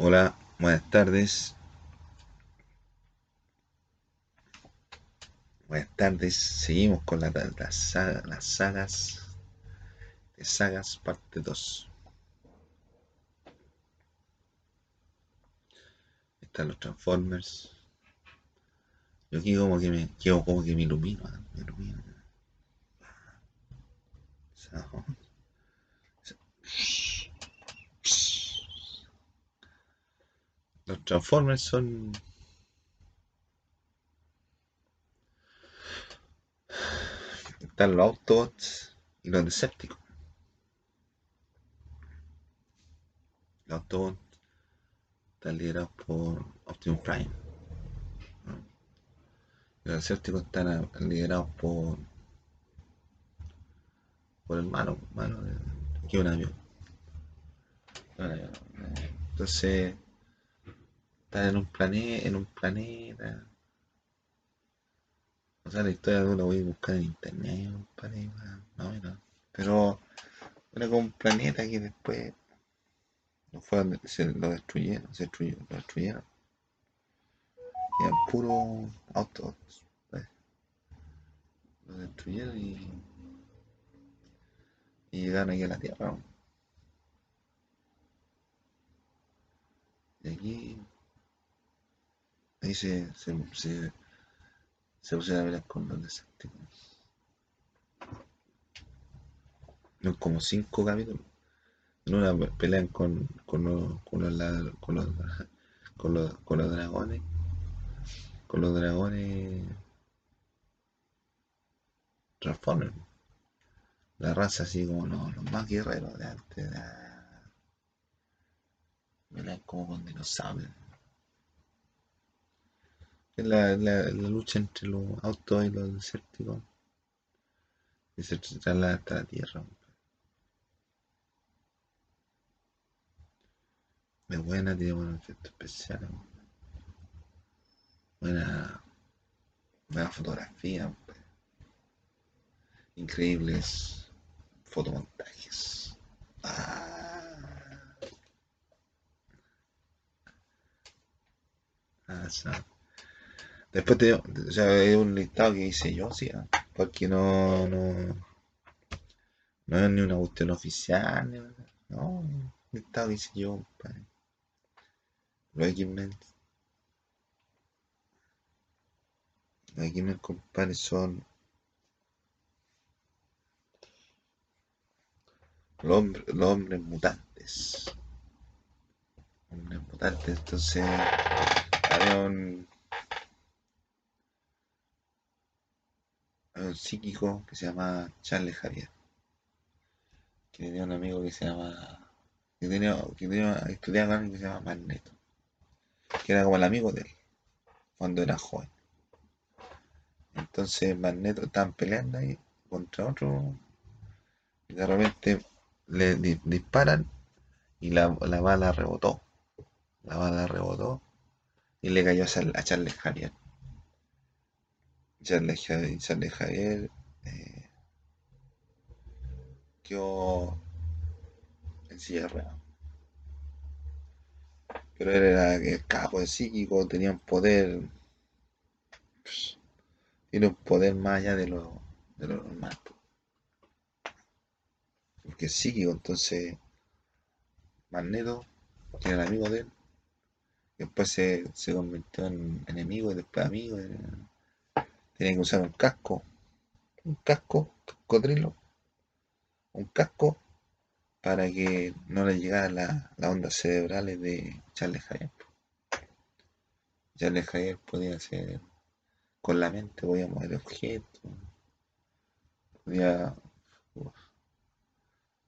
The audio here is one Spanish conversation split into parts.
Hola, buenas tardes. Buenas tardes. Seguimos con la, la las sagas de sagas parte 2. Están los Transformers. Yo aquí como que me, quedo como que me ilumino, ¿eh? me ilumino. Sao- Los Transformers son están los Autobots y los Decepticons. Los Autobots están liderados por Optimus Prime. los Decepticons están liderados por por el malo, malo que un avión. Entonces están en un planeta, en un planeta. O sea, la historia de uno voy a buscar en internet, compadre, más más o menos. Pero era como un planeta que después no fue se lo destruyeron, se destruyó, lo destruyeron. Y eran puros autos. pues. Lo destruyeron y, y llegaron aquí a la Tierra. ¿no? Y aquí ahí se, se, se, pusieron a pelear con los Decepticons. Son como cinco capítulos. En una pe- pelean con, con, los, con, los, con, los, con, los, con los dragones. Con los dragones Transformers. La raza así como los, los más guerreros de antes. la- Pelean como con dinosaurios. La, la, lucha entre los autos y los desérticos. Y se traslada hasta la tierra. Es buena, tiene buenos efectos especiales. Buena, buena fotografía. Increíbles fotomontajes. Ah, ah. Después te o sea, es un listado que hice yo, sí, ah, porque no, no, no es ni una cuestión oficial, ni no, un listado que hice yo, compadre. Los X-Men, los compadre, son los hombres, los hombres mutantes. Hombres mutantes, entonces había un, un psíquico que se llama Charles Javier, que tenía un amigo que se llama, que tenía, que tenía, estudiaba que se llama Magneto, que era como el amigo de él cuando era joven. Entonces Magneto estaban peleando ahí contra otro y de repente le di- disparan y la, la bala rebotó. La bala rebotó y le cayó a, a Charles Javier. Charles Javier, Javier eh, quedó en silla. Pero él era el capo de psíquico, tenía un poder, pss, tiene un poder más allá de lo, de lo normal. po. Porque es psíquico, entonces Magneto, que era amigo de él, después se, se convirtió en enemigo y después amigo. y Tenía que usar un casco, un casco, cocodrilo, un casco para que no le llegaran la- las ondas cerebrales de Charles Javier. Charles Javier podía hacer, con la mente podía mover objetos, podía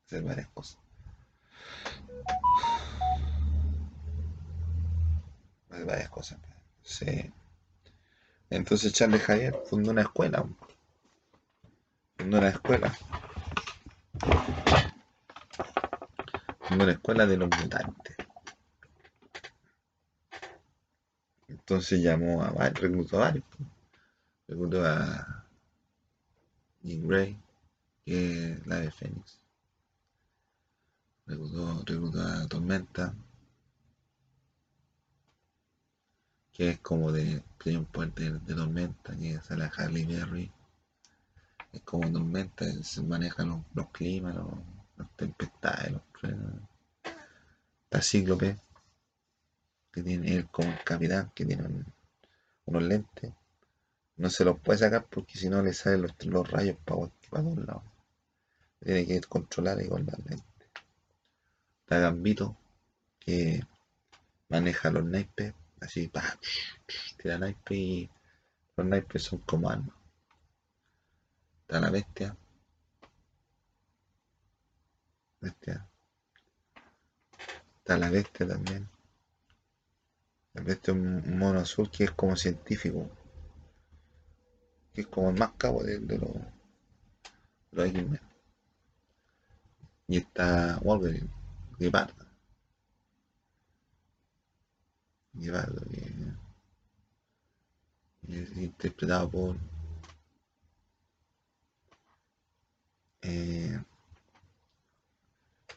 hacer varias cosas. Hacer varias cosas. Sí. Entonces Charles Javier fundó una escuela, fundó una escuela, fundó una escuela de los mutantes. Entonces llamó a varios, reclutó a varios. Reclutó a Jean Grey, que es la de Fénix. Reclutó, reclutó a Tormenta. Es como de, un puente de, tormenta, que sale a Harley Berry. Es como tormenta, se manejan los, climas, los, las tempestades, los truenos. Está Cíclope, que tiene él como el capitán, que tiene unos lentes. No se los puede sacar porque si no le salen los, los rayos para, para todos lados. Tiene que controlar y con las lentes. Está Gambito, que maneja los naipes, así, pa, tira naipes y los naipes son como armas. Está la bestia. Bestia. Está la bestia también. La bestia es un mono azul que es como científico. Que es como el más cabo de, de los, los X-Men. Y está Wolverine, Guepardo. Guepardo, que es interpretado por eh,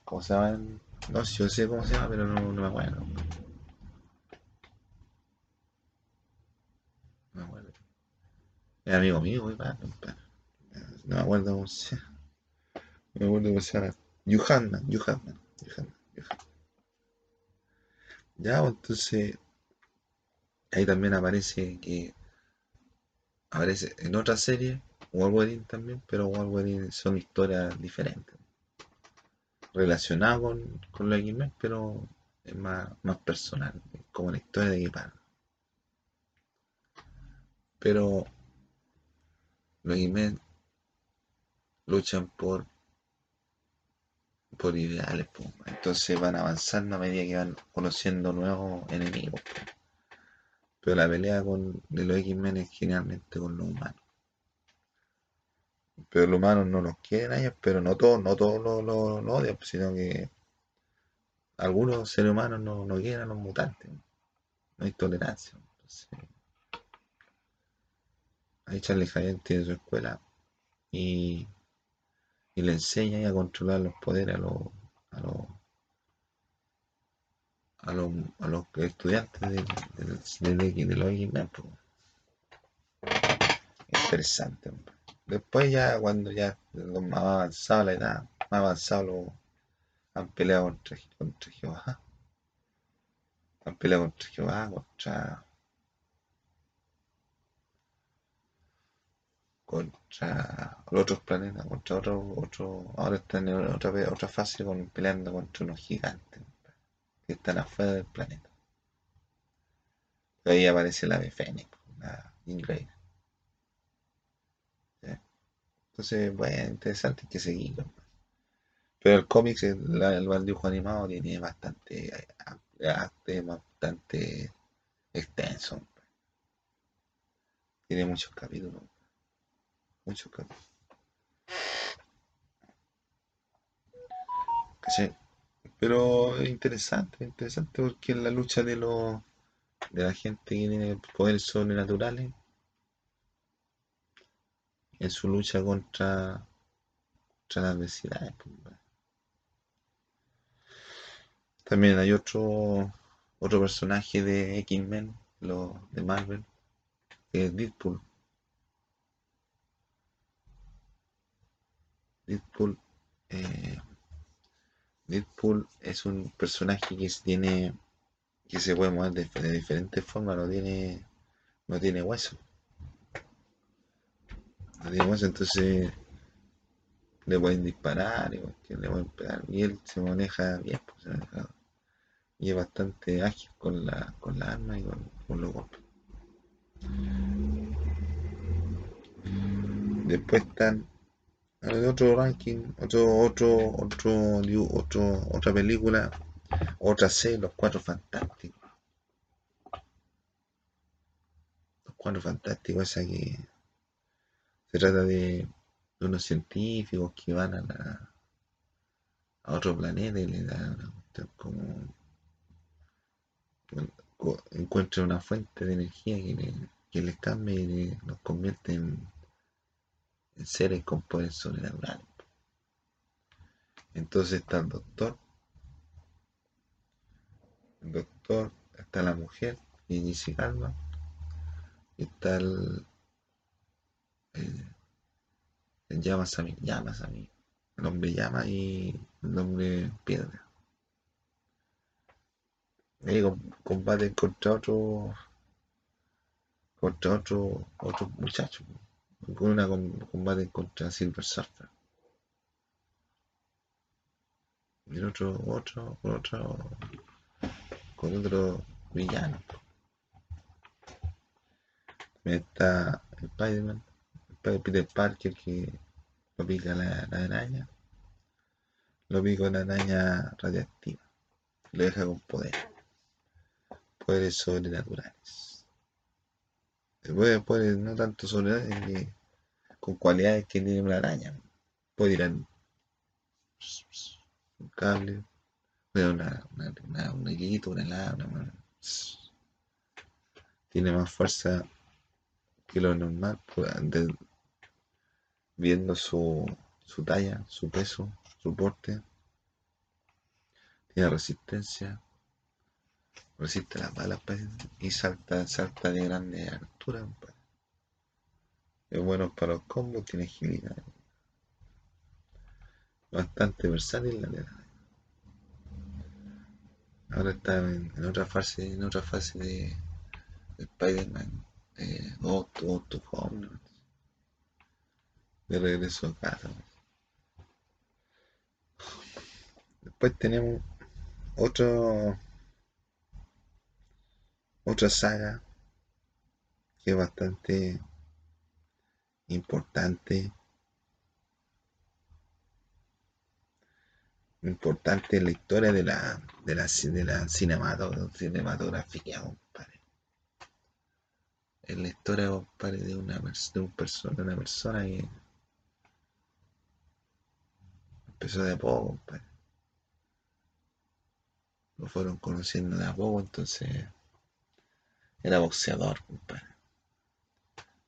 ¿cómo se llama? No yo sé cómo se llama, pero no, no me acuerdo. No me acuerdo. Es amigo mío. No me acuerdo cómo se llama. No me acuerdo cómo se llama. Yuhanna, Yuhanna, Yuhanna. Ya, pues, entonces ahí también aparece que aparece en otra serie Wolverine también, pero Wolverine son historias diferentes. Relacionadas con, con los X-Men, pero es más, más personal, como la historia de Guepard. Pero los X-Men luchan por por ideales, pues. entonces van avanzando a medida que van conociendo nuevos enemigos. Pero la pelea con, de los X-Men es generalmente con los humanos. Pero los humanos no los quieren a ellos, pero no todos, no todos los lo, odian, sino que algunos seres humanos no, no quieren a los mutantes. No hay tolerancia. Entonces, ahí Charlie Javier tiene su escuela y y le enseña a controlar los poderes a los, a los, a los, a los estudiantes de, de, de, de los X-Men. Interesante. Después ya cuando ya más avanzado la edad, más avanzado lo, han peleado contra, contra Jehová. Han peleado contra Jehová, contra contra los otros planetas, contra otros, otro, ahora están en otra, otra fase con, peleando contra unos gigantes que están afuera del planeta. ahí aparece la de Fénix, la Ingrid. Entonces, bueno, interesante que seguir. Pero el cómic, el, el animado tiene bastante, eh, bastante extenso. Tiene muchos capítulos mucho cambio. Pero es interesante, interesante porque en la lucha de los de la gente que tiene poderes sobrenaturales, en su lucha contra, contra las adversidades. Pues, También hay otro otro personaje de X-Men, de Marvel, que es Deadpool. Deadpool, eh, Deadpool es un personaje que tiene que se puede mover de, diferentes formas, no tiene no tiene hueso. No entonces le pueden disparar y le pueden pegar y él se maneja bien, pues, y es bastante ágil con la con la arma y con, con los golpes. Después están otro ranking, otro, otro, otro, otro, otra película, otra serie, Los Cuatro Fantásticos. Los Cuatro Fantásticos, esa que se trata de, unos científicos que van a, a otro planeta y le dan como encuentran una fuente de energía que, que les cambia y los convierte en seres con poderes sobrenaturales. Entonces está el doctor, el doctor, está la mujer y Alba. Y está el, el, el llamas a mí, llamas a mí. El hombre llama y el hombre piedra. Y combate contra otro contra otro otro muchacho. Con una combate contra Silver Surfer. Y el otro, otro, con otro, con otro villano. Está Spider-Man, Peter Parker que lo pica la, la araña. Lo pica la araña radiactiva. Lo deja con poder. Poderes sobrenaturales. Puede, puede, no tanto sobrenaturales, con cualidades que tiene una araña. Puede ir un cable, puede una, una, una, un hilito, una una, tiene más fuerza que lo normal, pues, viendo su, su talla, su peso, su porte. Tiene resistencia, resiste las balas pues, y salta, salta de grande altura. Es bueno para los combos, tiene agilidad. Bastante versátil la verdad. Ahora está en, otra fase, en otra fase de, de Spider-Man eh, Otto Home, de regreso a casa. Después tenemos otro otra saga que es bastante importante. Importante la historia de la de la, de la cinematografía compadre. En la historia compadre de una de una persona que empezó de a poco compadre. Lo fueron conociendo de a poco entonces era boxeador, compadre.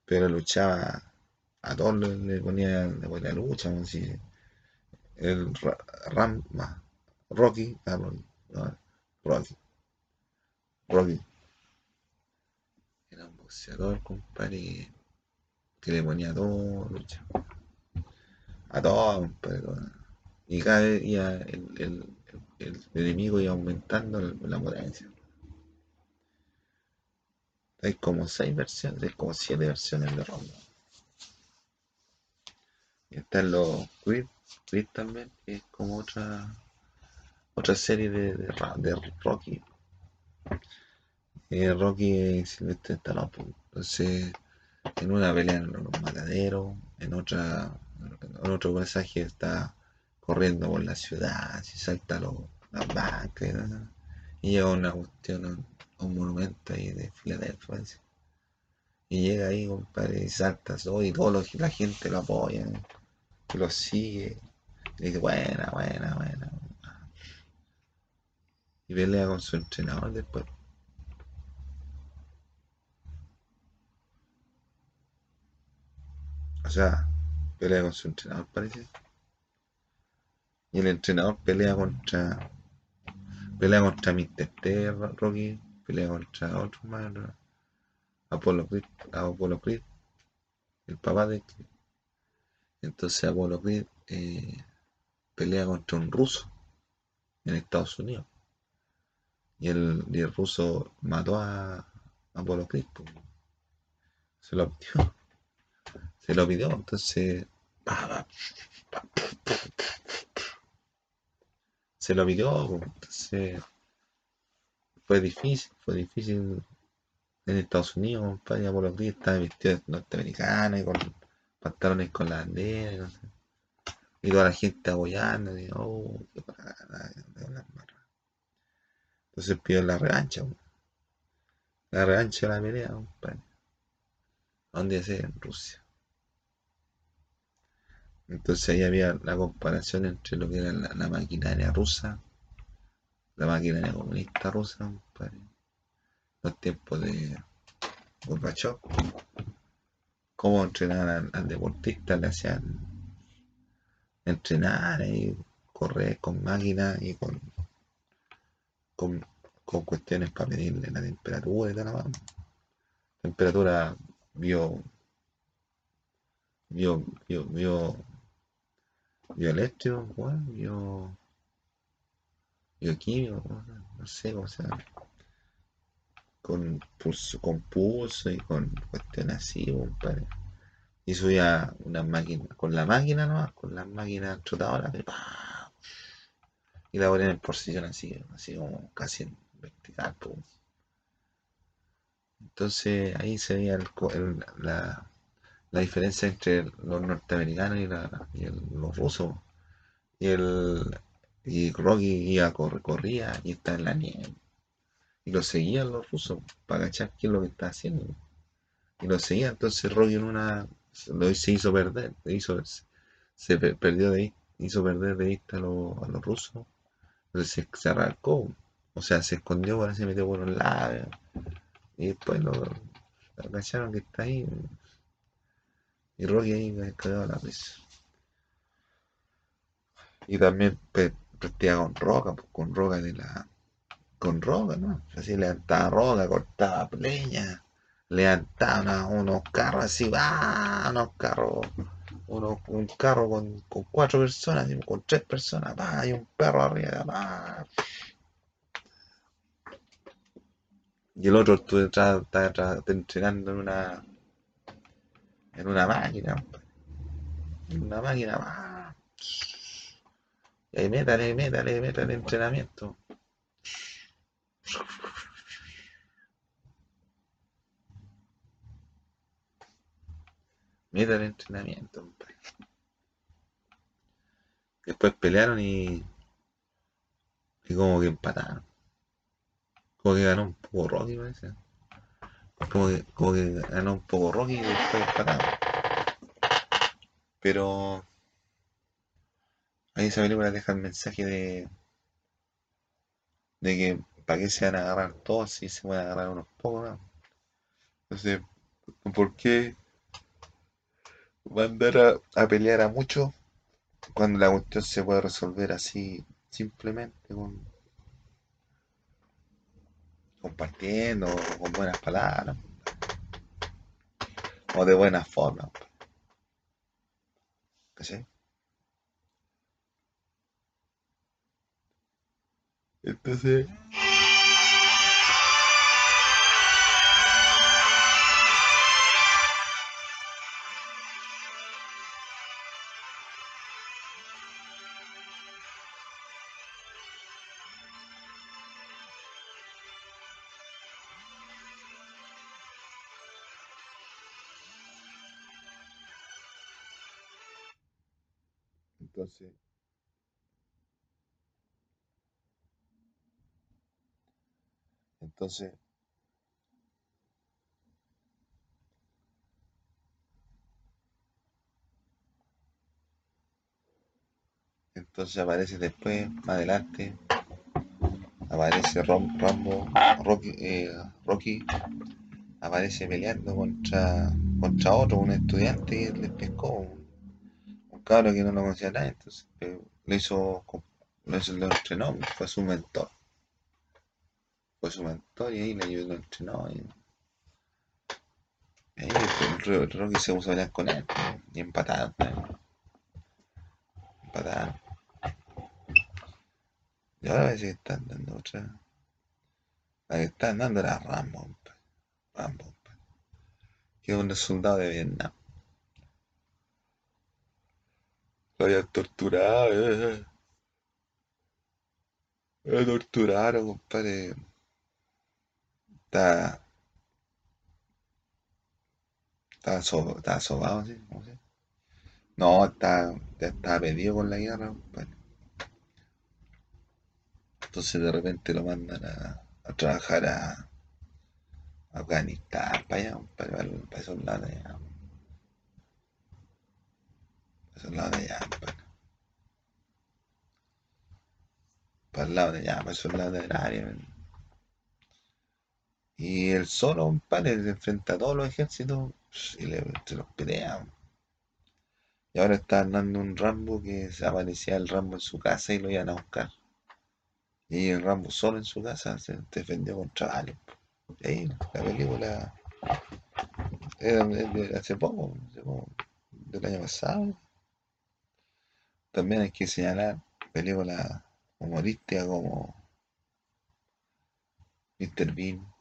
Pero luchaba, a todos le ponía, le ponía lucha, como si el Ram, Rocky, ah, Rocky, Rocky, Rocky. Era un boxeador, compadre, que le ponía a todo lucha. A todo, compadre. Y cada vez el, el, el, el enemigo iba aumentando la potencia. Hay como seis versiones, hay como siete versiones de Ronda. Y están los Creed, Creed también, que es como otra otra serie de, Rocky. Eh, Rocky Silvestre Stallone. Pues. Entonces, en una pelea en los mataderos, en otra, en otro mensaje está corriendo por la ciudad, si salta los, las bancas, y llega una cuestión un monumento ahí de Filadelfia. Y llega ahí, compadre, y salta todo, y todo la gente lo apoya, lo sigue, y dice, buena, buena, buena. Y pelea con su entrenador después. O sea, pelea con su entrenador, parece. Y el entrenador pelea contra. Pelea contra Mr. T, Rocky pelea contra otro más, Apolo Creed, Apolo Creed, el papá de Creed. Entonces Apolo Creed eh, pelea contra un ruso en Estados Unidos. Y el, el ruso mató a Apolo Creed. Se lo pidió. Se lo pidió, entonces. Se lo pidió, entonces fue difícil, fue difícil en Estados Unidos, compadre, los días estaba vestido de norteamericana y con pantalones con la bandera, y, no sé. y toda la gente apoyando, y, oh, qué Entonces pidió la revancha, la revancha de la pelea, compadre. ¿Dónde hacer? En Rusia. Entonces ahí había la comparación entre lo que era la maquinaria rusa la máquina comunista rusa, compadre. Los tiempos de Gorbachev. Cómo entrenar al, deportista, le hacían entrenar y correr con máquinas y con, con, con cuestiones para medirle la temperatura y tal, la temperatura bio, bio, bio, bio, bioeléctrico, bueno, bio, bioquímico, no sé cómo se llama, con pulso, con pulso y con cuestiones así, compadre. Y subía una máquina, con la máquina nomás, con las máquinas trotadoras, y la ponía en posición así, así como casi en vertical. Entonces ahí se veía la, diferencia entre los norteamericanos y, los rusos. Y el y Rocky iba, corría y estaba en la nieve. Y lo seguían los rusos para cachar qué es lo que está haciendo. Y lo seguía, entonces Rocky en una se hizo perder, se, hizo, se perdió de hizo perder de vista a, los, rusos. Entonces se, arrancó, o sea, se escondió, para se metió por un lado. Y después lo, agacharon que está ahí. Y Rocky ahí cagado la risa. Y también prestaba con roca, pues, con roca de la. Con roca, ¿no? Así levantaba roca, cortaba leña levantaba unos carros así, va, unos carros, uno, un carro con, con, cuatro personas, con tres personas, va, y un perro arriba, va. Y el otro está entrenando en una en una máquina, en una máquina, va. Ahí métale, métale, métale entrenamiento. El entrenamiento, Después pelearon y. Y como que empataron. Como que ganó un poco Rocky, parece. Como que, como que ganó un poco Rocky y después empataron. Pero. Ahí esa película deja el mensaje de. De que para qué se van a agarrar todos si se van a agarrar unos pocos, ¿no? Entonces, ¿por qué mandar a, pelear a muchos cuando la cuestión se puede resolver así simplemente con compartiendo con buenas palabras o de buena forma ¿sí? Entonces Entonces, entonces, entonces aparece después, más adelante, aparece Rambo, Rocky, eh, aparece peleando contra, contra otro, un estudiante y le pescó cabro que no lo conocía nadie, entonces eh, lo hizo, lo hizo, lo entrenó, fue su mentor. Fue su mentor y ahí le ayudó, entrenó. Y, ahí el, Rocky se puso a con él y empataron. Empataron. Y ahora parece que están dando otra. La que están dando era Rambo. Rambo. Que es un soldado de Vietnam. Lo habían torturado, eh. Lo torturaron, compadre. Está. Está, so, está sobado, ¿sí? ¿Cómo se? No, está, está pedido con la guerra. Entonces de repente lo mandan a, a trabajar a Afganistán, para allá, compadre, para, para esos lados allá. Para el lado de allá, para, el lado de allá, para esos lados del área. Y él solo, compadre, se enfrenta a todos los ejércitos y le, se los pelea. Y ahora está andando un Rambo que se aparecía el Rambo en su casa y lo iban a buscar. Y el Rambo solo en su casa se defendió contra varios. Ahí, la película era de hace poco, hace poco, del año pasado. También hay que señalar películas humorísticas como Mr. Bean,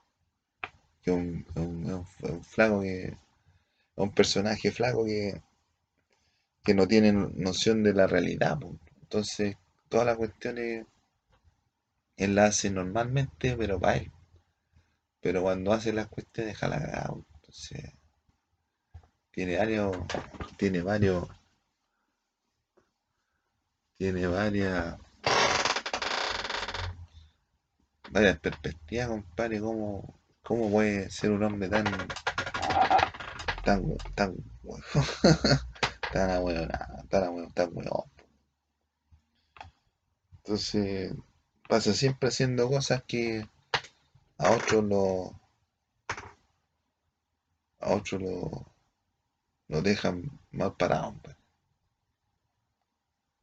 que un, un- flaco que, un personaje flaco que, que no tiene noción de la realidad. Entonces, todas las cuestiones él las hace normalmente, pero para él. Pero cuando hace las cuestiones, deja la cagada, po. Entonces, tiene varios, tiene varios, tiene varias, varias perspectivas, compadre, cómo, cómo puede ser un hombre tan, tan, tan, tan ahueonado, tan ahueonado, tan hueón. Entonces, pasa siempre haciendo cosas que a otros lo, a otros lo, lo dejan mal parado. pues.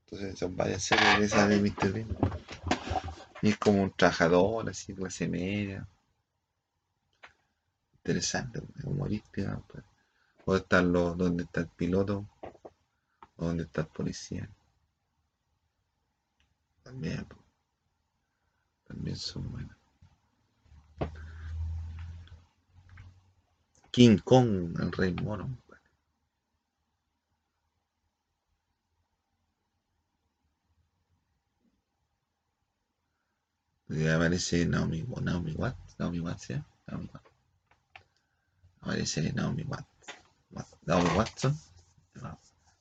Entonces son varias series de esas de Mr. Bean. Y es como un trabajador, así, clase media. Interesante, pues, humorística. pues. O están los, donde está el piloto, o donde está el policía. También, pues, también son buenas. King Kong, el rey mono. pues. Y aparece Naomi, Naomi Watts, Naomi Watts, ¿sí? Naomi Watts. Aparece Naomi Watts. Watts- Naomi Watson.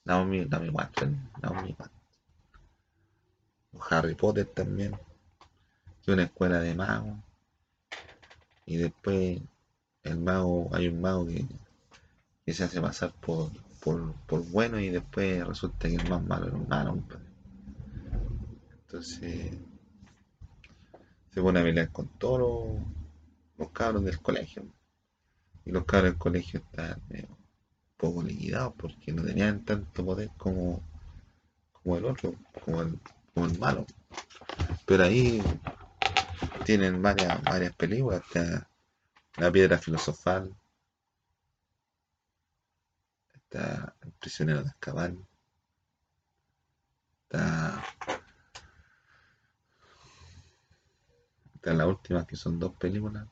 Naomi, Naomi Watson. Naomi Watts. O Harry Potter también. Que una escuela de magos. Y después el mago, hay un mago que, que se hace pasar por, por, por bueno y después resulta que el más malo era un malo. Entonces se pone a pelear con todos los, los cabros del colegio. Y los cabros del colegio están medio poco liquidados porque no tenían tanto poder como, como el otro, como el, como el malo. Pero ahí tienen varias, varias películas. Está La Piedra Filosofal, está El Prisionero de Azkaban, está, está la última que son dos películas,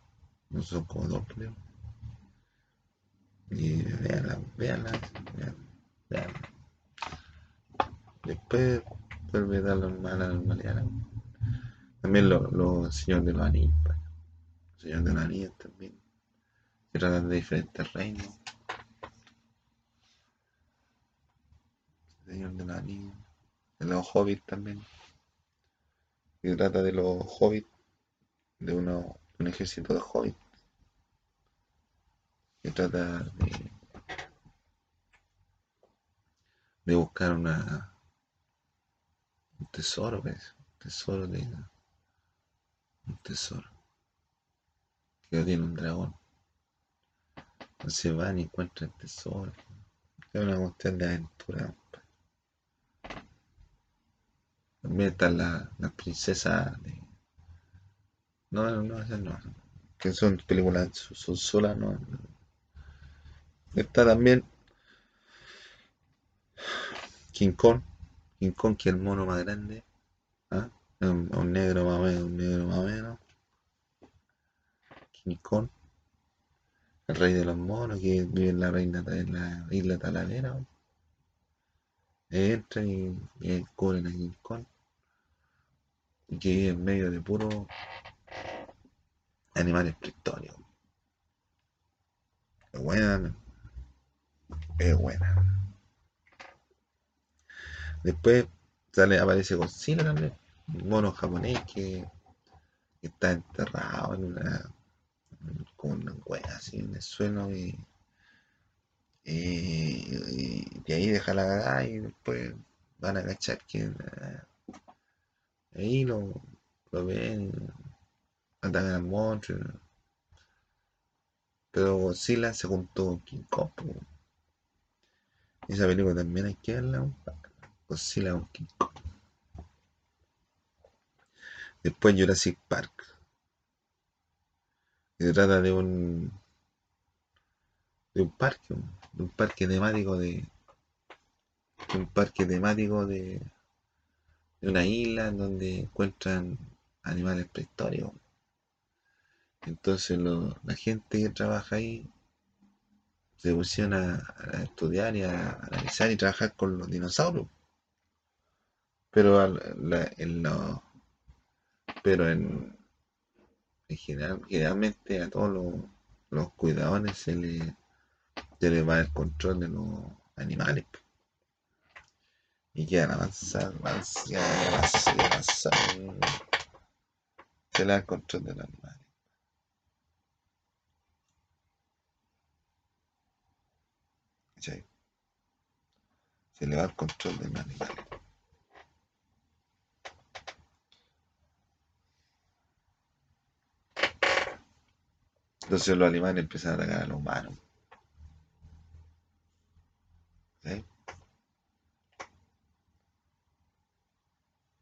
no son como dos películas. Y veanla, veanla, veanla. Después vuelve a la normal- la normalidad. También los lo Señor de los Anillos, pues. Señor de los Anillos también. Que tratan de diferentes reinos. Señor de los Anillos. De los hobbits también. Que trata de los hobbits. De uno, un ejército de hobbits. Que trata de, de buscar una, un tesoro, pues. Un tesoro de. Un tesoro. Que tiene un dragón. Entonces van y encuentran el tesoro. Es una cuestión de aventura. pues. También están la- las princesas de. No, no, no, no. Que son películas, son solas, no. Está también King Kong. King Kong, que es el mono más grande. ¿ah? Un, negro más o menos, un negro más o menos. King Kong, el rey de los monos, que vive en la, reina, en la isla taladera. ¿no? Entran y, y descubren a King Kong. Y que vive en medio de puros animales prehistóricos. Es buena, es buena. Después sale, aparece Godzilla un mono japonés que, está enterrado en una, como una wea así en el suelo y, y, y de ahí deja la cagada y después van a cachar que eh, ahí lo, lo ven, atacan al monstruo. Pero Godzilla se juntó con King Kong. Esa película también hay que verla. Godzilla con King Kong. Después Jurassic Park. Se trata de un de un parque, un parque temático de, de un parque temático de, de una isla en donde encuentran animales prehistóricos. Entonces lo, la gente que trabaja ahí se pusieron a, estudiar y a, analizar y trabajar con los dinosaurios. Pero la, en pero en, en general, generalmente a todos los, cuidadores se les se le va el control de los animales. Y quedan avanzar, avanzar, avanzar, avanzar. Se le da el control de los animales. ¿Cachai? Se le va el control de los animales. Entonces los animales empiezan a atacar a los humanos.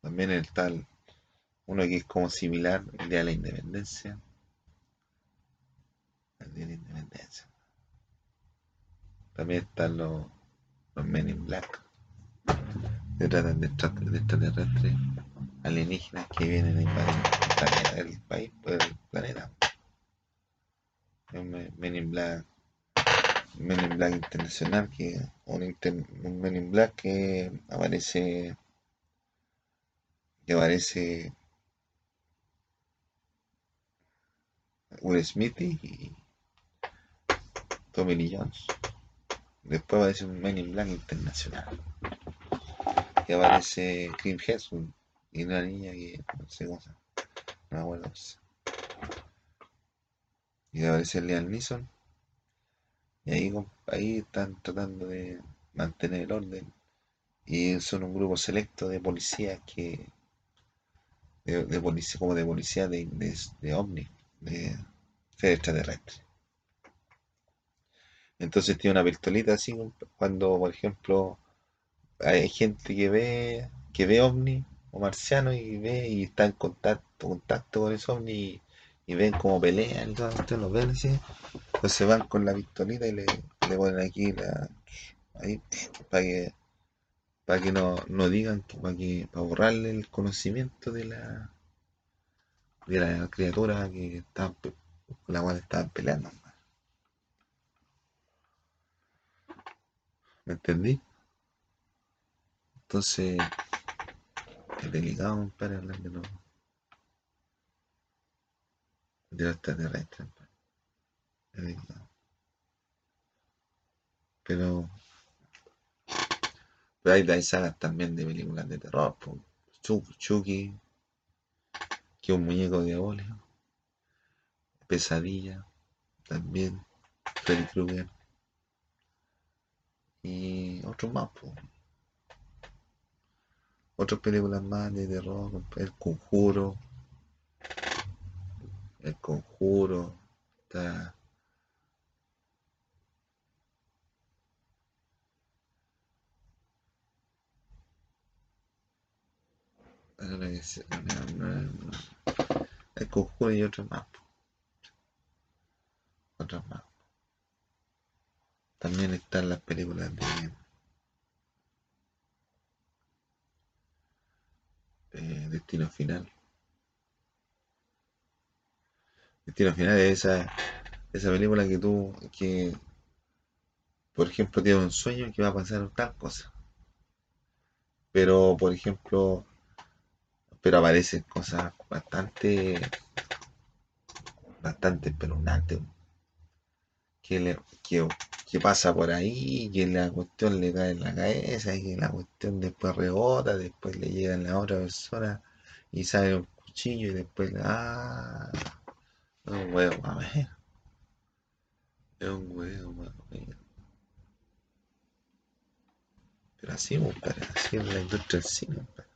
También el tal, uno que es como similar, el día de la independencia. El día de la independencia. También están los, los Men in Black. Se tratan de, extra- de extraterrestres alienígenas que vienen a invadir el país, pues el planeta. Men in Black Men in Black internacional, que un, un Men in Black que aparece, que aparece Will Smith y Tommy Lee Jones. Después aparece un Men in Black internacional, que aparece Kim Hemsworth y una niña que no sé cómo se llama, no acuerdo. Y aparece Liam Neeson, y ahí, ahí están tratando de mantener el orden. Y son un grupo selecto de policías que de, de policía, como de policía de, de, de ovni, de ser extraterrestre. Entonces tiene una pistolita así, cuando por ejemplo hay gente que ve, que ve ovni o marciano y ve y está en contacto, contacto con ese ovni y, ven como pelean y los ven así, entonces van con la pistolita y le, le ponen aquí la, ahí, para que, para que no, no digan, para que, para borrarle el conocimiento de la, de la criatura que pe- con la cual estaban peleando. ¿Me entendí? Entonces, es delicado, compadre, hablar de los, de los extraterrestres. Es delicado. Pero, pero hay, hay sagas también de películas de terror. Chu- Chucky, que un muñeco diabólico. Pesadilla, también. Freddy Krueger. Y otros más, po. Otras películas más de terror. El Conjuro. El Conjuro. Está. El conjuro y otros más. Otros más. También están las películas de, de Destino Final. Destino Final es esa, esa película que tú, que por ejemplo tienes un sueño que va a pasar tal cosa. Pero, por ejemplo, pero aparecen cosas bastante, bastante espeluznantes. Que, le, que, que pasa por ahí, que la cuestión le cae en la cabeza, y que la cuestión después rebota, después le llega a la otra persona y sale un cuchillo y después, ah, es un huevo, a ver, es un huevo, más. Pero así, compadre, así es la industria del cine, compadre.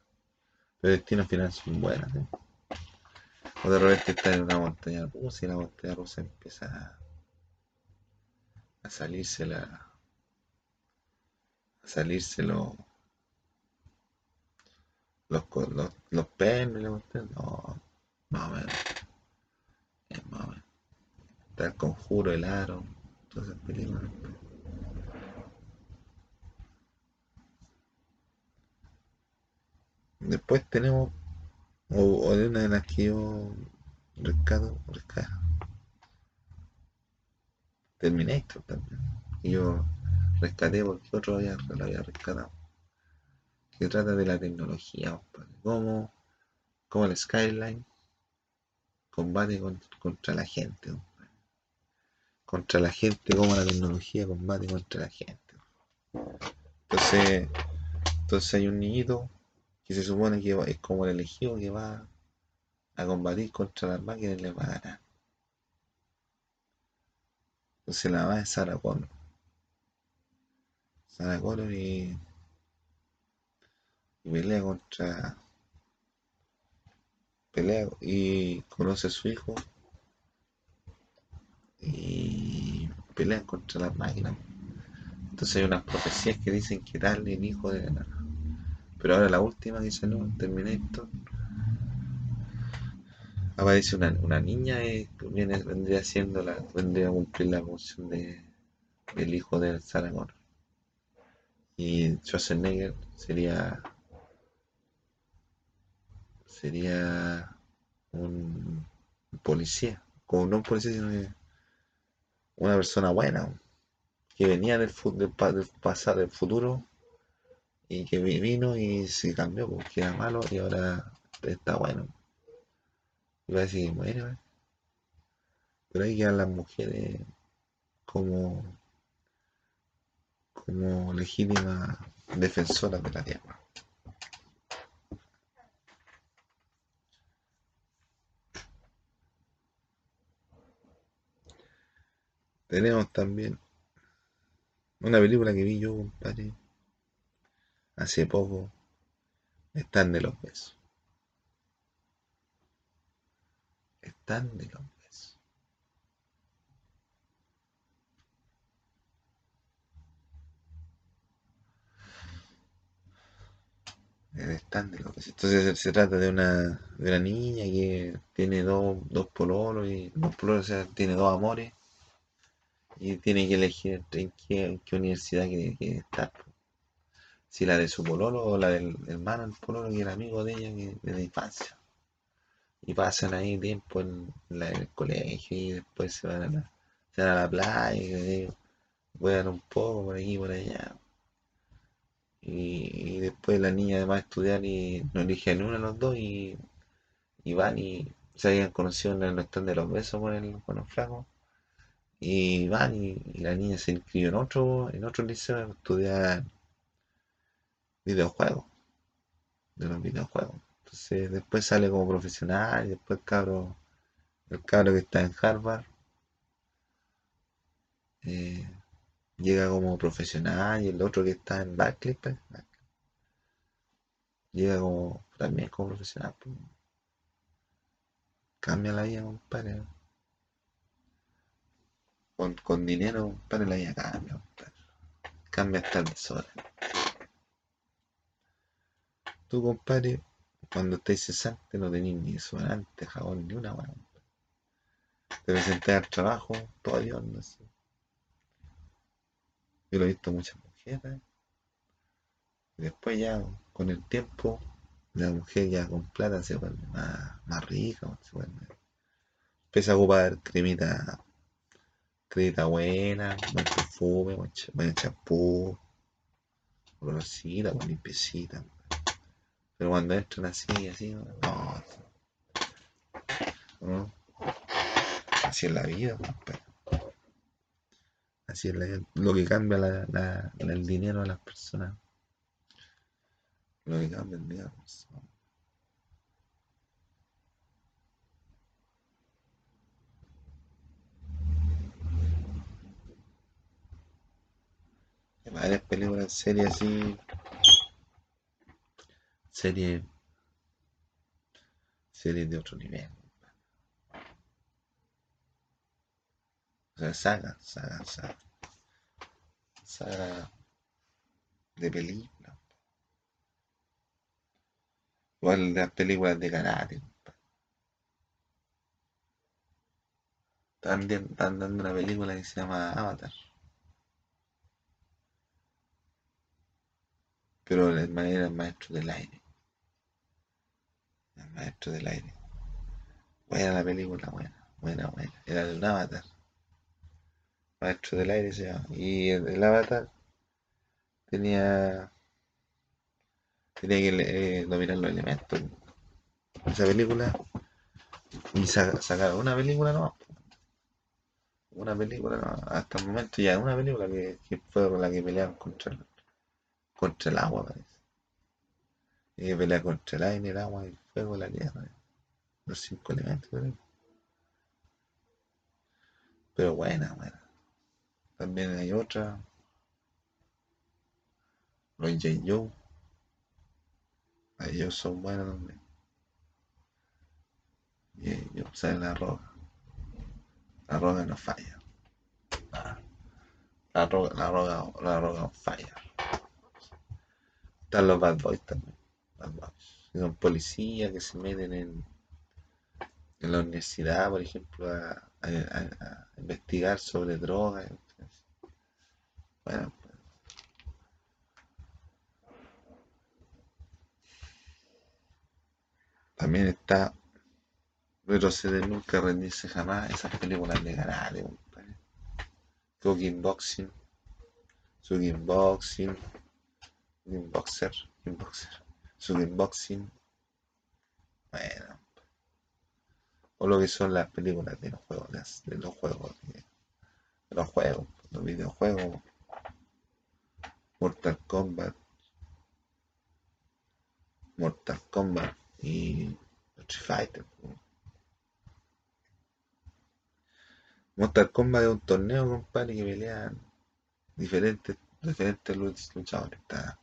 Pero destinos finales son buenas, ¿eh? O de repente estás en una montaña rusa y la montaña rusa empieza a, a salirse la, a salirse lo- los, los, los pernos, no, más o menos. Es más o menos. Está el conjuro, el aro, todas esas películas. Después tenemos, o, de una de las que yo rescato, rescato Terminator también. Y yo rescaté porque otro ya lo había rescatado. Que trata de la tecnología, Cómo, cómo el Skyline combate contra la gente, Contra la gente, cómo la tecnología combate contra la gente. Entonces, entonces hay un niñito que se supone que es como el elegido que va a combatir contra las máquinas y le va a ganar. Entonces la va es Sarah Connor. Sarah Connor y, y pelea contra pelea y conoce a su hijo y pelean contra las máquinas. Entonces hay unas profecías que dicen que tal el hijo de pero ahora la última dice no, Terminator. Aparece una, una niña y viene, vendría siendo la, vendría a cumplir la función de el hijo de Sarah Y Schwarzenegger sería sería un policía, como no un policía, sino una persona buena, que venía del, del, del pasado, del futuro y que vino y se cambió porque era malo y ahora está bueno. Va a decir, bueno, pero ahí quedan las mujeres como, como legítimas defensoras de la tierra. Tenemos también una película que vi yo, compadre, hace poco están de los besos. Están de besos. Están de. Entonces se trata de una, de una niña que tiene dos, dos pololos y dos pololos, o sea, tiene dos amores y tiene que elegir en qué, universidad quiere, estar si la de su pololo o la del hermano del pololo que era amigo de ella que, de la infancia. Y pasan ahí tiempo en, el colegio y después se van a la, se van a la playa y juegan un poco por aquí y por allá. Y, después la niña además de estudiar y no elige ni uno de los dos y, van y se habían conocido en el stand de los besos con, el, con los flacos. Y van y, la niña se inscribió en otro, en otro liceo a estudiar videojuegos, de los videojuegos. Entonces después sale como profesional y después el cabro, el cabro que está en Harvard eh, llega como profesional y el otro que está en pues, llega como también como profesional. Pues. Cambia la vida, compadre. Con, con dinero, compadre, la vida cambia, compadre. Cambia hasta el desorden. Tú, compadre, cuando estés cesante no tenés ni desodorante, jabón, ni una mano. Te presenté al trabajo, todo no sé. Yo lo he visto muchas mujeres. Y después ya, con el tiempo, la mujer ya con plata se vuelve más, rica, se vuelve. Empieza a ocupar cremita, cremita buena, buen perfume, buen champú, olorcita, buen limpiecita. Pero cuando entran así, así, no. no. Así es la vida, Así es lo que cambia el dinero a las personas. Lo que cambia el dinero varias películas, series así serie serie de otro nivel. O sea, saga, saga, saga. Saga de película. Igual las películas de karate. Están, dando una película que se llama Avatar. Pero el el maestro del aire. Maestro del aire. Buena la película, buena. Buena, buena. Era de un avatar. Maestro del aire se llama. Y el, avatar tenía. Tenía que eh, dominar los elementos. Esa película. Y sa- sacaron una película nomás. Una película nomás. Hasta el momento ya una película que, que fue con la que pelearon contra el, contra el agua, parece. Y que pelea contra el aire, el agua, el fuego, la tierra. Los cinco elementos, creo. Pero buena, buena. También hay otra. Los J. Ellos son buenos también. Y ellos sale la roca. La roca no falla. La, la la roca, la roca no falla. Están los Bad Boys también. Son policías que se meten en, en la universidad, por ejemplo, a, a- a- investigar sobre drogas. Bueno, también está Retroceder nunca, rendirse jamás. Esas películas de karate, compadre. Kickboxing. Su kickboxing. Kickboxer. Kickboxer. Su kickboxing. Bueno. O lo que son las películas de los juegos. las- de los juegos. De, los juegos. Los videojuegos. Mortal Kombat. Mortal Kombat. Y Street Fighter. Mortal Kombat es un torneo, compadre, que pelean diferentes, diferentes luch- luchadores. Está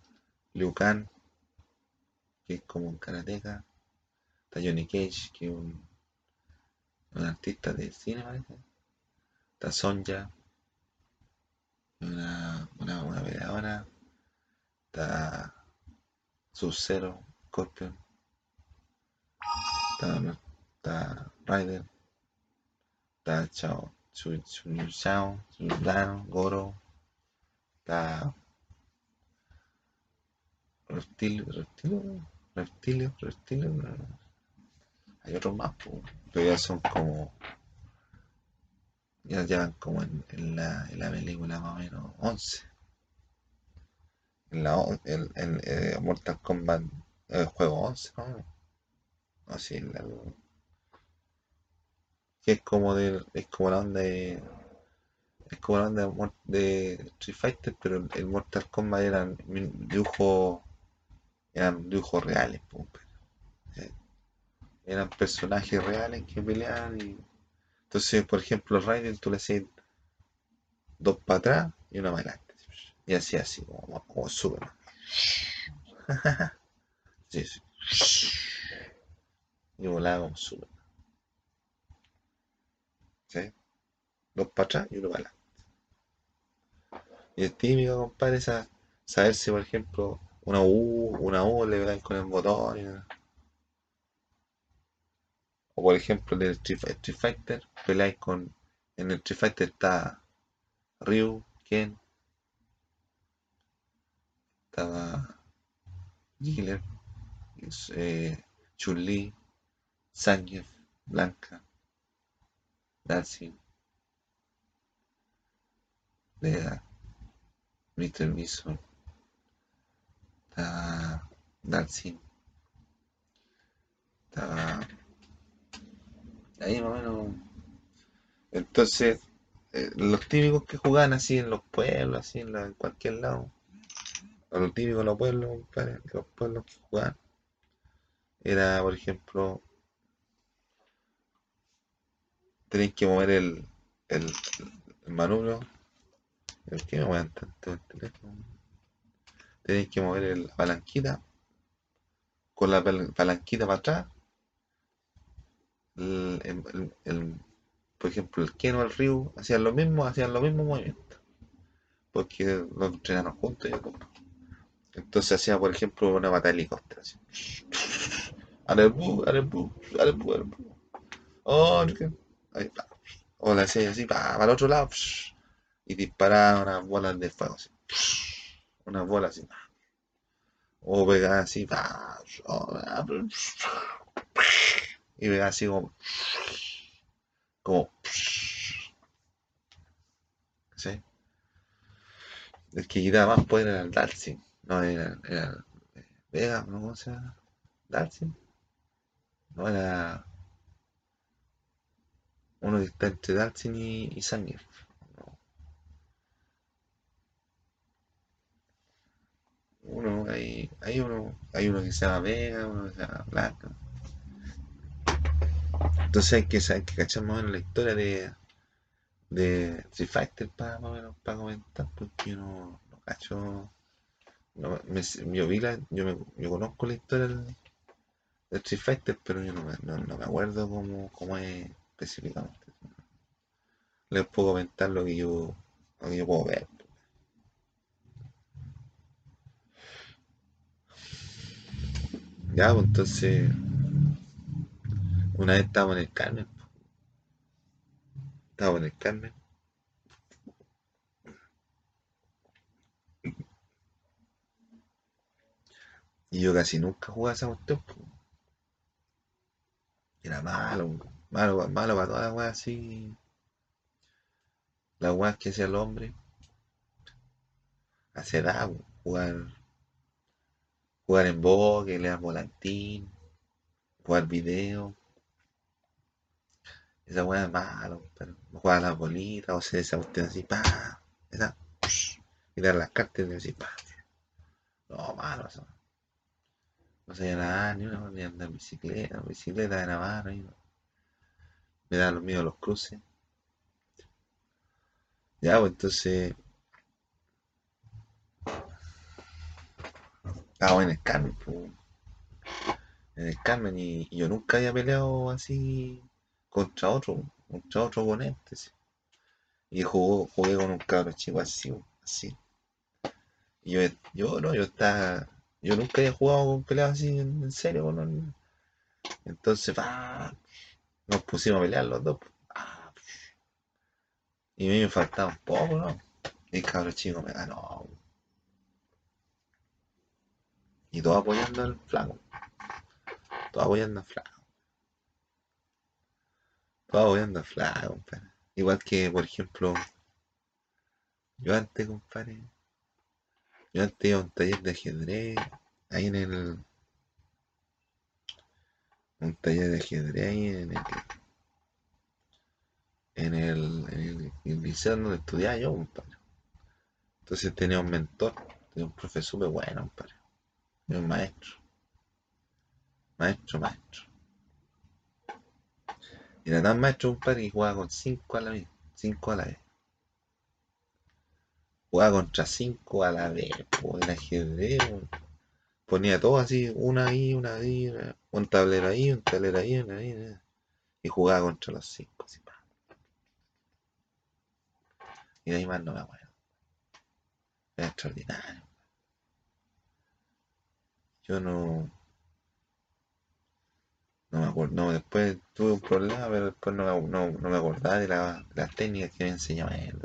Liu Kang, que es como un karateca. Está Johnny Cage, que es un, un artista de cine, parece. Está Sonja, una, una, una peleadora. Está Sub-Zero, Scorpion. Está, está Ryder. Está Chao, Chu, Chao, Chu, Goro. Está Reptilio, reptilio, reptilio, reptilio. Hay otros más, pero ya son como. Ya llevan como en, en la, en la película más o menos 11. En la en, en, eh, Mortal Kombat, el juego 11, ¿no? Así, el- el- que es como de, es como la onda de, es como la onda de, de Street Fighter, pero el, Mortal Kombat eran min- dibujos, eran dibujos reales, eh, eran personajes reales que peleaban y entonces, por ejemplo, Raiden tú le hacías dos para atrás y una para adelante. Y hacía así, como, como. Sí. Y volaba como Superman. Dos para atrás y uno para adelante. Y es típico, compadre, esa, saber si, por ejemplo, una U, una U le dan con el botón. o por ejemplo, el Street, Fighter, con. En el Street Fighter está Ryu, Ken, estaba Killer, eh, Chun-Li, Zangief, Blanca, Dancing, Lea, Mr. Bison, Dancing, ahí más o menos. Entonces, eh, los típicos que jugaban así en los pueblos, así en, cualquier lado, o los típicos de los pueblos, los pueblos que jugaban, era, por ejemplo, tenéis que mover el, el, el manubrio. ¿Por qué me mueven tanto el teléfono? Tenéis que mover la palanquita con la pal- palanquita para atrás. Por ejemplo, el Ken o el Ryu hacían lo mismo, hacían los mismos movimientos. Porque los entrenaron juntos. Entonces hacía, por ejemplo, una batalla de helicóptero. así. Alebu, alebu, alebu, alebu. Oh, que- ahí, pa. O la hacía así, pa, para el otro lado. Y disparaba unas bolas de fuego. Así, unas bolas así. O pegaba así, y pegaba así como, como, ¿sí? El que quitaba más poder era el Dalsim. No, era, era Vega, ¿no? ¿Cómo se llama? Dalsim. No, era uno que está entre Dalsim y, y. uno, hay, hay uno, hay uno que se llama Vega, uno que se llama Blanca. Entonces hay que, hay que cachar más o menos la historia de, de Street Fighter para para comentar, porque yo no, no cacho. yo vi la, yo, me, yo conozco la historia del, de Street Fighter, pero yo no me, no me acuerdo cómo, cómo es específicamente. Les puedo comentar lo que yo, lo que yo puedo ver. Pues entonces, una vez estábamos en el Carmen, estábamos en el Carmen, y yo casi nunca jugaba esa cuestión. Era malo, malo, malo para todas las weas así, las weas que hacía el hombre, hacer edad, jugar, jugar en boque, leer volantín, jugar video, esa wea es malo, pero jugar las bolitas, o hacer esa cuestión así, pa, esa, dar las cartas y así, pa, no, malo eso. No sabía nada, ni una ni andar en bicicleta, bicicleta de mano, y me daban los míos los cruces. Ya, pues entonces, estábamos en el Carmen, en el Carmen, y, yo nunca había peleado así contra otro, contra otro oponente. Y jugó, jugué con un cabro chico así, así. Y yo, yo no, yo estaba, yo nunca había jugado con peleas así en, serio, entonces, pa, nos pusimos a pelear los dos, pa, y a mí me faltaba un poco, ¿no? Y el cabro chico me ganó, y todo apoyando al flaco, todo apoyando al flaco, todo apoyando al flaco, compadre. Igual que, por ejemplo, yo antes, compadre, yo antes iba un taller de ajedrez, ahí en el, un taller de ajedrez ahí en el, en el, en el, en el liceo donde estudiaba yo, compadre. Entonces tenía un mentor, tenía un profesor súper bueno, compadre, y un maestro, maestro, maestro. Y era tan maestro, compadre, que jugaba con cinco a la vez, cinco a la vez. Jugaba contra cinco a la vez, el ajedrez, po. ponía todo así, una ahí, una ahí, un tablero ahí, un tablero ahí, una ahí, una- y jugaba contra los cinco, así, pa. Y de ahí más no me acuerdo. Era extraordinario. Yo no, no me acuerdo, no, después tuve un problema, pero después no, no, no me acordaba de, la- las técnicas que me enseñaba él,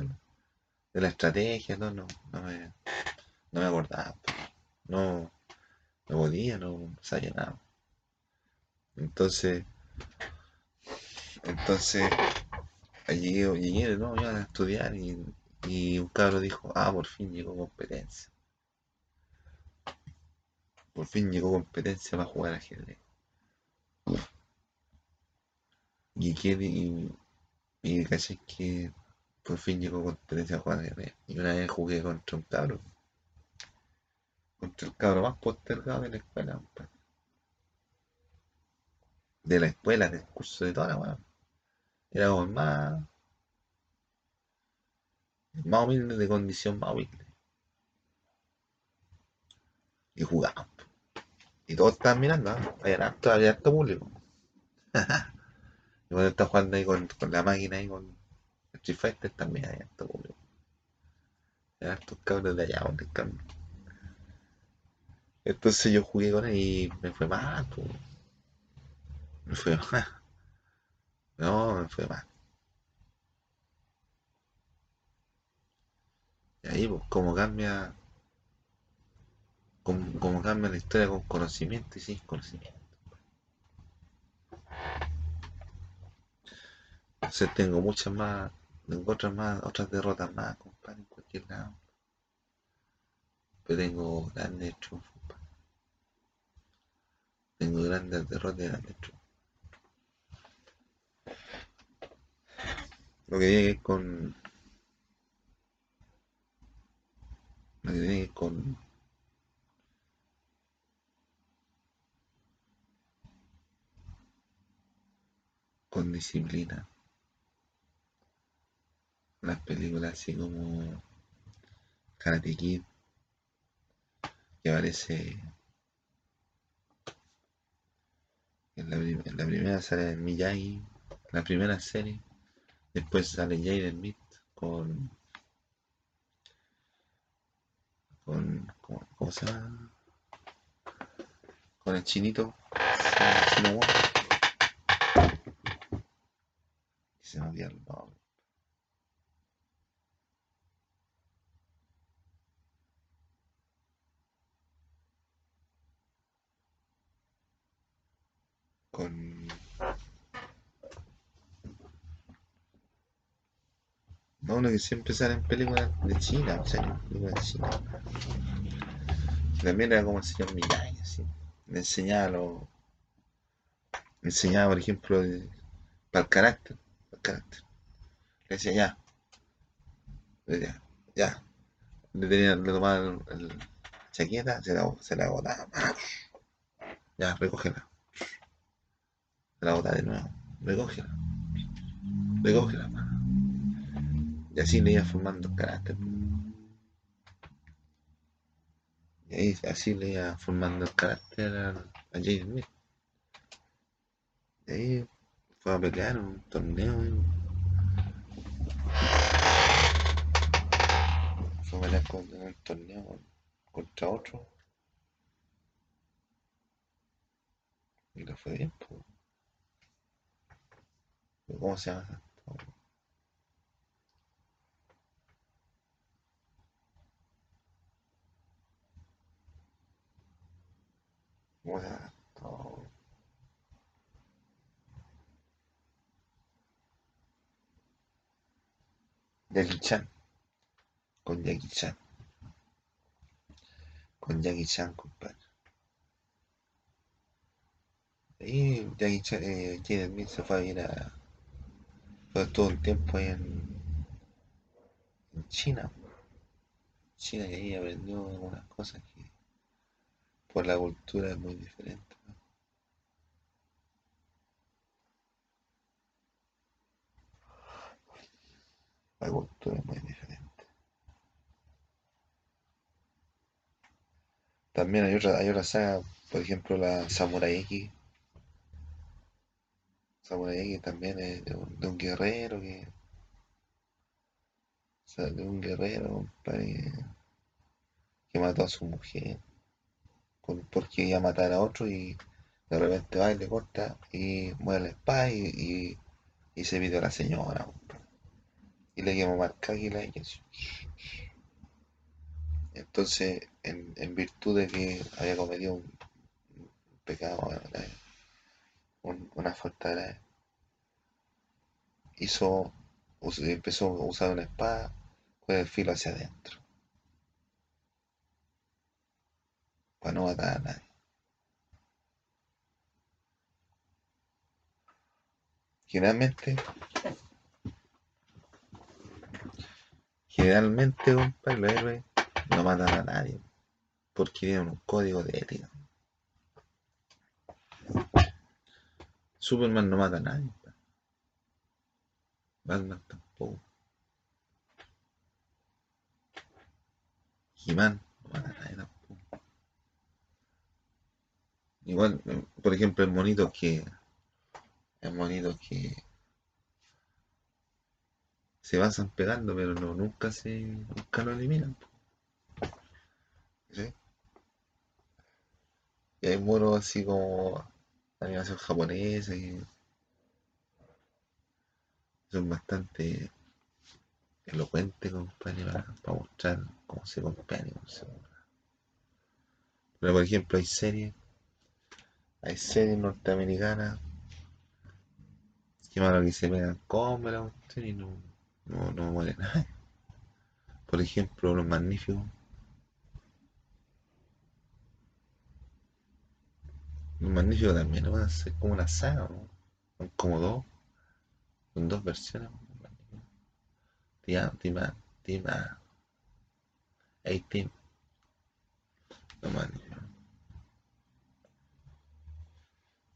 de, la estrategia, no, no, no me, no me acordaba, no, no podía, no sabía nada. Entonces, entonces llegué, llegué ¿no? Iba a estudiar y, y un cabro dijo, ah, por fin llegó competencia. Por fin llegó competencia para jugar ajedrez. Y, que, y, y caché que por fin llegó competencia para jugar ajedrez. Y una vez jugué contra un cabro. Contra el cabro más postergado de la escuela. De la escuela, del curso, de toda la weá. Era como el más, más humilde, de condición más humilde. Y jugamos. Y todos estaban mirando, ¿ah? Había harto, había harto público. Y cuando está jugando ahí con, con la máquina ahí con Street Fighter también hay harto público. Hay hartos de allá donde Entonces yo jugué con él y me fue mal, po. Me fue mal. No, me fue mal. Y ahí, pues, cómo cambia, cómo, cómo cambia la historia con conocimiento y sin conocimiento. Entonces tengo muchas más, tengo otras más, otras derrotas más, compadre, en cualquier lado. Pero tengo grandes triunfos. Tengo grandes derrotas y grandes triunfos. Lo que tiene con. Lo que tiene con. Con disciplina. Las películas así como. Karate Kid. Que aparece. En la, en la primera sale Miyagi. La primera serie. Después sale Jaden Smith con. con. ¿cómo, cómo? Con el chinito. Me olvidó el nombre. Con. No, uno que siempre sale en películas de China, o sea, en películas de China. También era como el señor Miyagi, así. Le enseñaba lo. Le enseñaba, por ejemplo, para el carácter. Carácter. Le decía ya, ya. Le tenía, le tomaba el, el- chaqueta, se la, se la botaba. Ya, recógela. Se la botaba de nuevo. Recógela. Recógela. Y así le iba formando carácter. Y ahí así le iba formando carácter a, a Smith. Y ahí fue a pelear un torneo. y Fue a pelear en un torneo con- contra otro. Y le fue bien, pues. ¿Cómo se llama? ¿Cómo se llama? Jackie Chan. Con Jackie Chan. Con Jackie Chan, compadre. Y Jackie Chan, eh, Jaden Smith se fue a ir a. Fue todo un tiempo ahí en China. China y ahí aprendió algunas cosas que por la cultura es muy diferente. Cultura es muy diferente. También hay otra, hay otra saga, por ejemplo la Samurai X. Samurai X también es de un, guerrero que. o sea, de un guerrero, compadre, que mató a su mujer. porque iba a matar a otro y de repente va y le corta y muere la espada y, se pide a la señora. Y le quemó marca águila y eso. Entonces, en, en virtud de que había cometido un, pecado, un- una falta grave, hizo, empezó a usar una espada con el filo hacia adentro, para no matar a nadie. Generalmente, generalmente, compadre, los héroes no matan a nadie, porque tienen un código de ética. Superman no mata a nadie, compadre. Batman tampoco. He-Man no mata a nadie tampoco. Igual, eh, por ejemplo, el monito que. El monito que se basan pegando, pero no, nunca se. nunca lo eliminan. ¿sí? Y hay monos así como animación japonesa y son bastante elocuentes, compadre, para, mostrar cómo se compone. Pero por ejemplo hay series, hay series norteamericanas que malo que se pegan como la y no, no, no muere nada. Por ejemplo, Los Magníficos. Los Magníficos también ¿no? es como una saga. Son como dos, son dos versiones. Tima, Tima, Tima. Hey, Tim. Los Magníficos.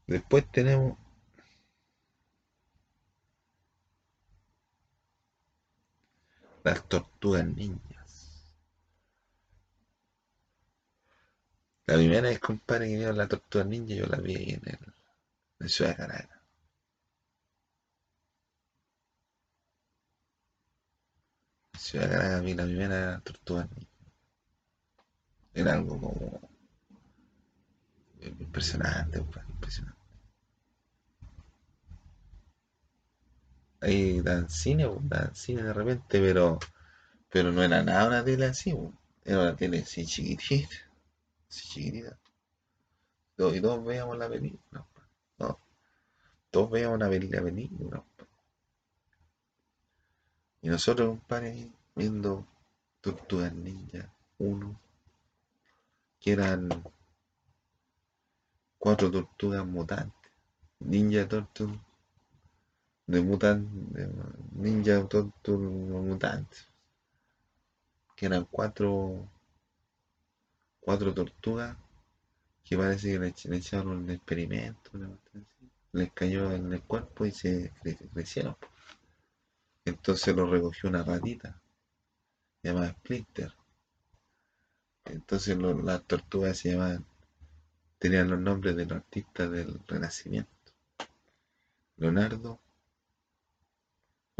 Después tenemos las tortugas ninjas. La primera vez, compadre, que vieron la tortuga ninja, yo la vi ahí en el en Ciudad de Caracas. En Ciudad de Caracas vi la primera tortuga ninja. Era algo como impresionante, impresionante. Ahí dan cine, dan cine de repente, pero, pero no era nada una tele así, era una tele así chiquitita, así chiquitita. Y todos veíamos la película, no, todos veíamos la película. Y nosotros, compadre, viendo Tortugas Ninja 1, que eran cuatro tortugas mutantes, Ninja Tortugas de mutantes, ninja mutantes, que eran cuatro, cuatro tortugas que parece que le, echaron un experimento, les cayó en el cuerpo y se crecieron. Entonces lo recogió una ratita, llamada Splinter. Entonces las tortugas se llamaban, tenían los nombres de los artistas del Renacimiento. Leonardo,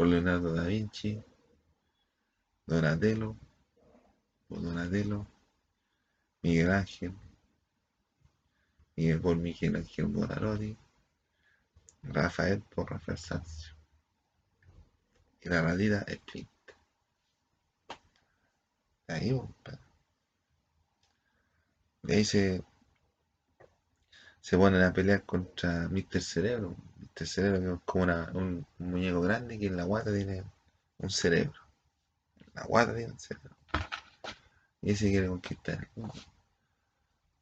Leonardo da Vinci, Donatello, Donatello, Miguel Ángel, Miguel por Miguel Ángel Buonarroti, Rafael por Rafael Sanzio. Y la ratita es Pinta. Ahí, ahí se, se ponen a pelear contra Mr. Cerebro. Mr. Cerebro es como un, muñeco grande que en la guata tiene un cerebro. En la guata tiene un cerebro. Y ese quiere conquistar el mundo.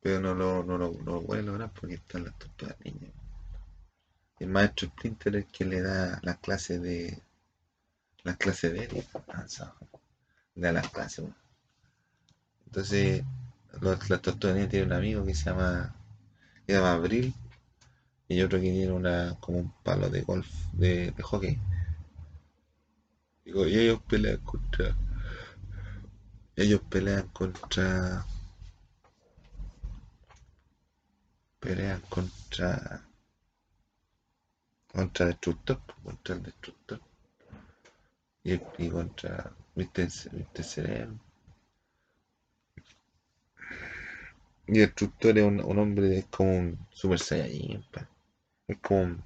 Pero no lo, no, lo, no lo puede lograr porque están las tortugas niñas. El maestro Splinter es el que le da las clases de. las clases de ética. Le da las clases. Entonces, las tortugas niñas tienen un amigo que se llama llama Abril y otro que tiene una como un palo de golf, de, hockey. Digo, y ellos pelean contra. Ellos pelean contra. Pelean contra. Contra Destructor, contra el Destructor. Y, contra Mr. Cerebro. Y el Destructor es un, hombre, es como un Super Saiyajin, es como un,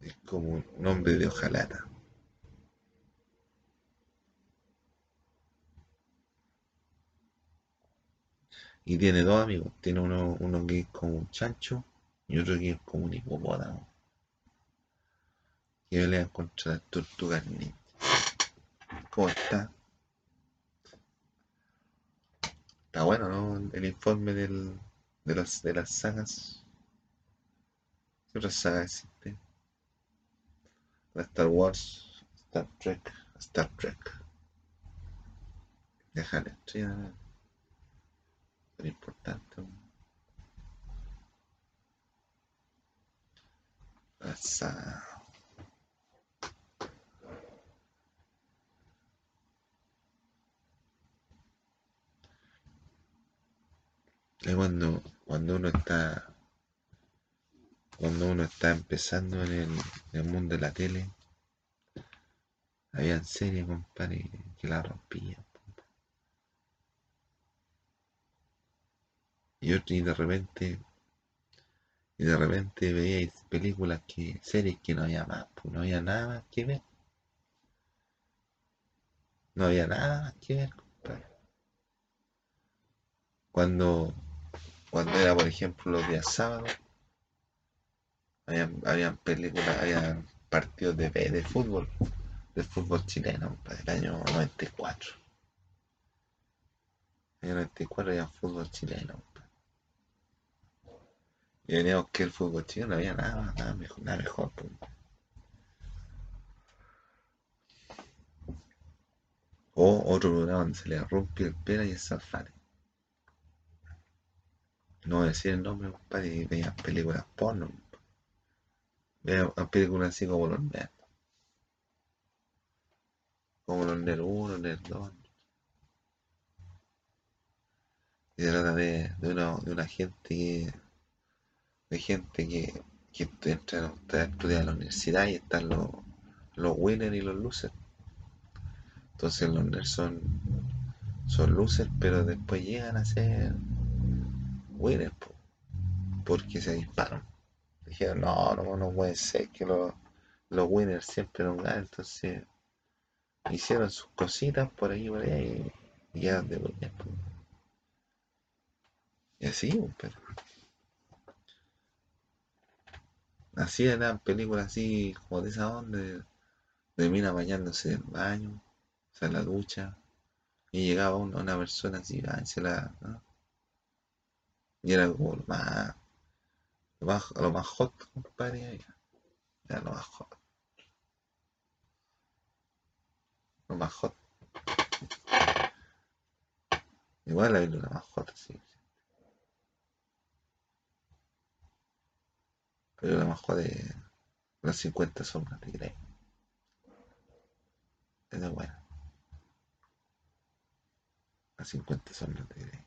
es como un hombre de hojalata. Y tiene dos amigos, tiene uno, uno que es como un chancho y otro que es como un hipopótamo. Que pelean contra las tortugas. ¿Cómo está? Está bueno, ¿no? El informe del, de, las, de las sagas. ¿Qué otras sagas existen? La Star Wars, Star Trek, Star Trek. Déjale, sí, es importante. La saga. cuando, cuando uno está cuando uno está empezando en el, mundo de la tele, había series, compadre, que la rompían. Y, de repente Y de repente veíais películas que, series que no había más, pues no había nada más que ver. No había nada más que ver, compadre. Cuando, cuando era, por ejemplo, los días sábados, habían, películas, habían partidos de, de fútbol, de fútbol chileno, del año 94. En el 94 había fútbol chileno. Y veníamos que el fútbol chileno no había nada, nada mejor, nada mejor. Pues. O otro programa donde se le rompió el pelo y el Salfate. No a decir el nombre, compadre, y veían películas porno. Veían películas así como los nerds. Como los nerds 1, nerds 2. Y se trata de, de, una, de una gente que. de gente que, que entra a estudiar en la universidad y están los, los winners y los losers. Entonces los nerds son, son losers, pero después llegan a ser winners, po, porque se disparan. Dijeron, no, no, no puede ser que los, los winners siempre nos ganan. Entonces hicieron sus cositas por ahí por allá y, y quedan de winners. po. Y así, pero. Así eran películas así como de esa onda, de, de mina bañándose en el baño, o sea, en la ducha, y llegaba una, una persona así, ah, se la. ¿no? Y era como lo más, lo más, lo más hot, compadre. Era lo más hot. Lo más hot. Igual la lo más hot, sí. Pero lo más hot de las 50 sombras de Grey. Es buena. Las 50 sombras de Grey.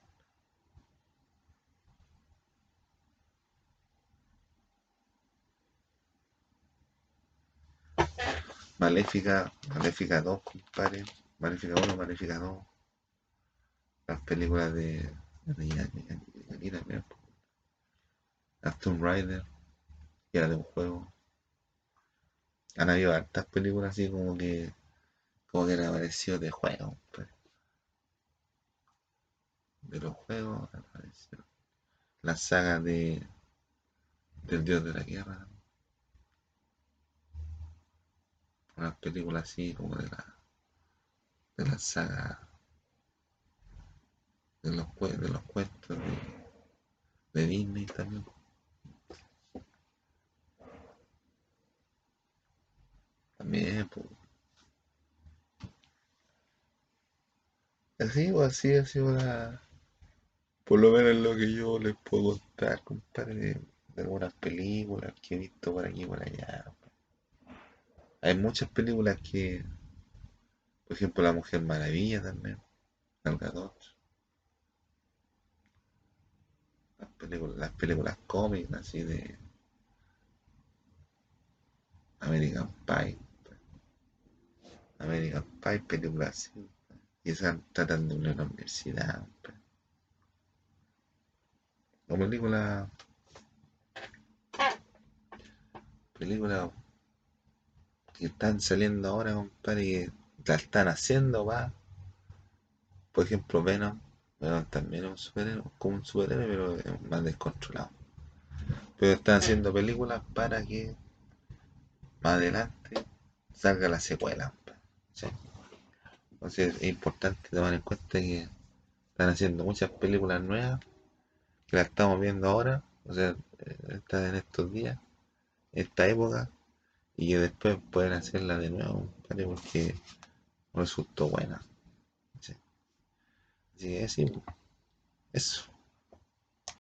Maléfica, Maléfica 2, compadre. Maléfica 1, Maléfica 2. Las películas de. También. Las Tomb Raider, que era de un juego. Han habido hartas películas así como que. como que han aparecido de juego, compadre. De los juegos han aparecido. La saga de. del Dios de la Guerra. Una película así como de la. de la saga. de los, de los cuentos de, Disney también. También. Así o así ha sido la. Por lo menos lo que yo les puedo contar, compadre, de, de algunas películas que he visto por aquí y por allá. Hay muchas películas que, por ejemplo, La Mujer Maravilla también, Gal Gadot, las películas, las películas cómicas así de American Pie, American Pie, películas así, y esas tratan de una universidad. O películas, películas que están saliendo ahora, compadre, que la están haciendo, va. Por ejemplo, Venom. Venom también es un superhéroe, como un superhéroe, pero es más descontrolado. Pero están haciendo películas para que más adelante salga la secuela. ¿sí? Entonces es importante tomar en cuenta que están haciendo muchas películas nuevas, que las estamos viendo ahora, o sea, eh, están en estos días, esta época, y que después pueden hacerla de nuevo, compadre, porque resultó buena. ¿sí? Así que sí, eso.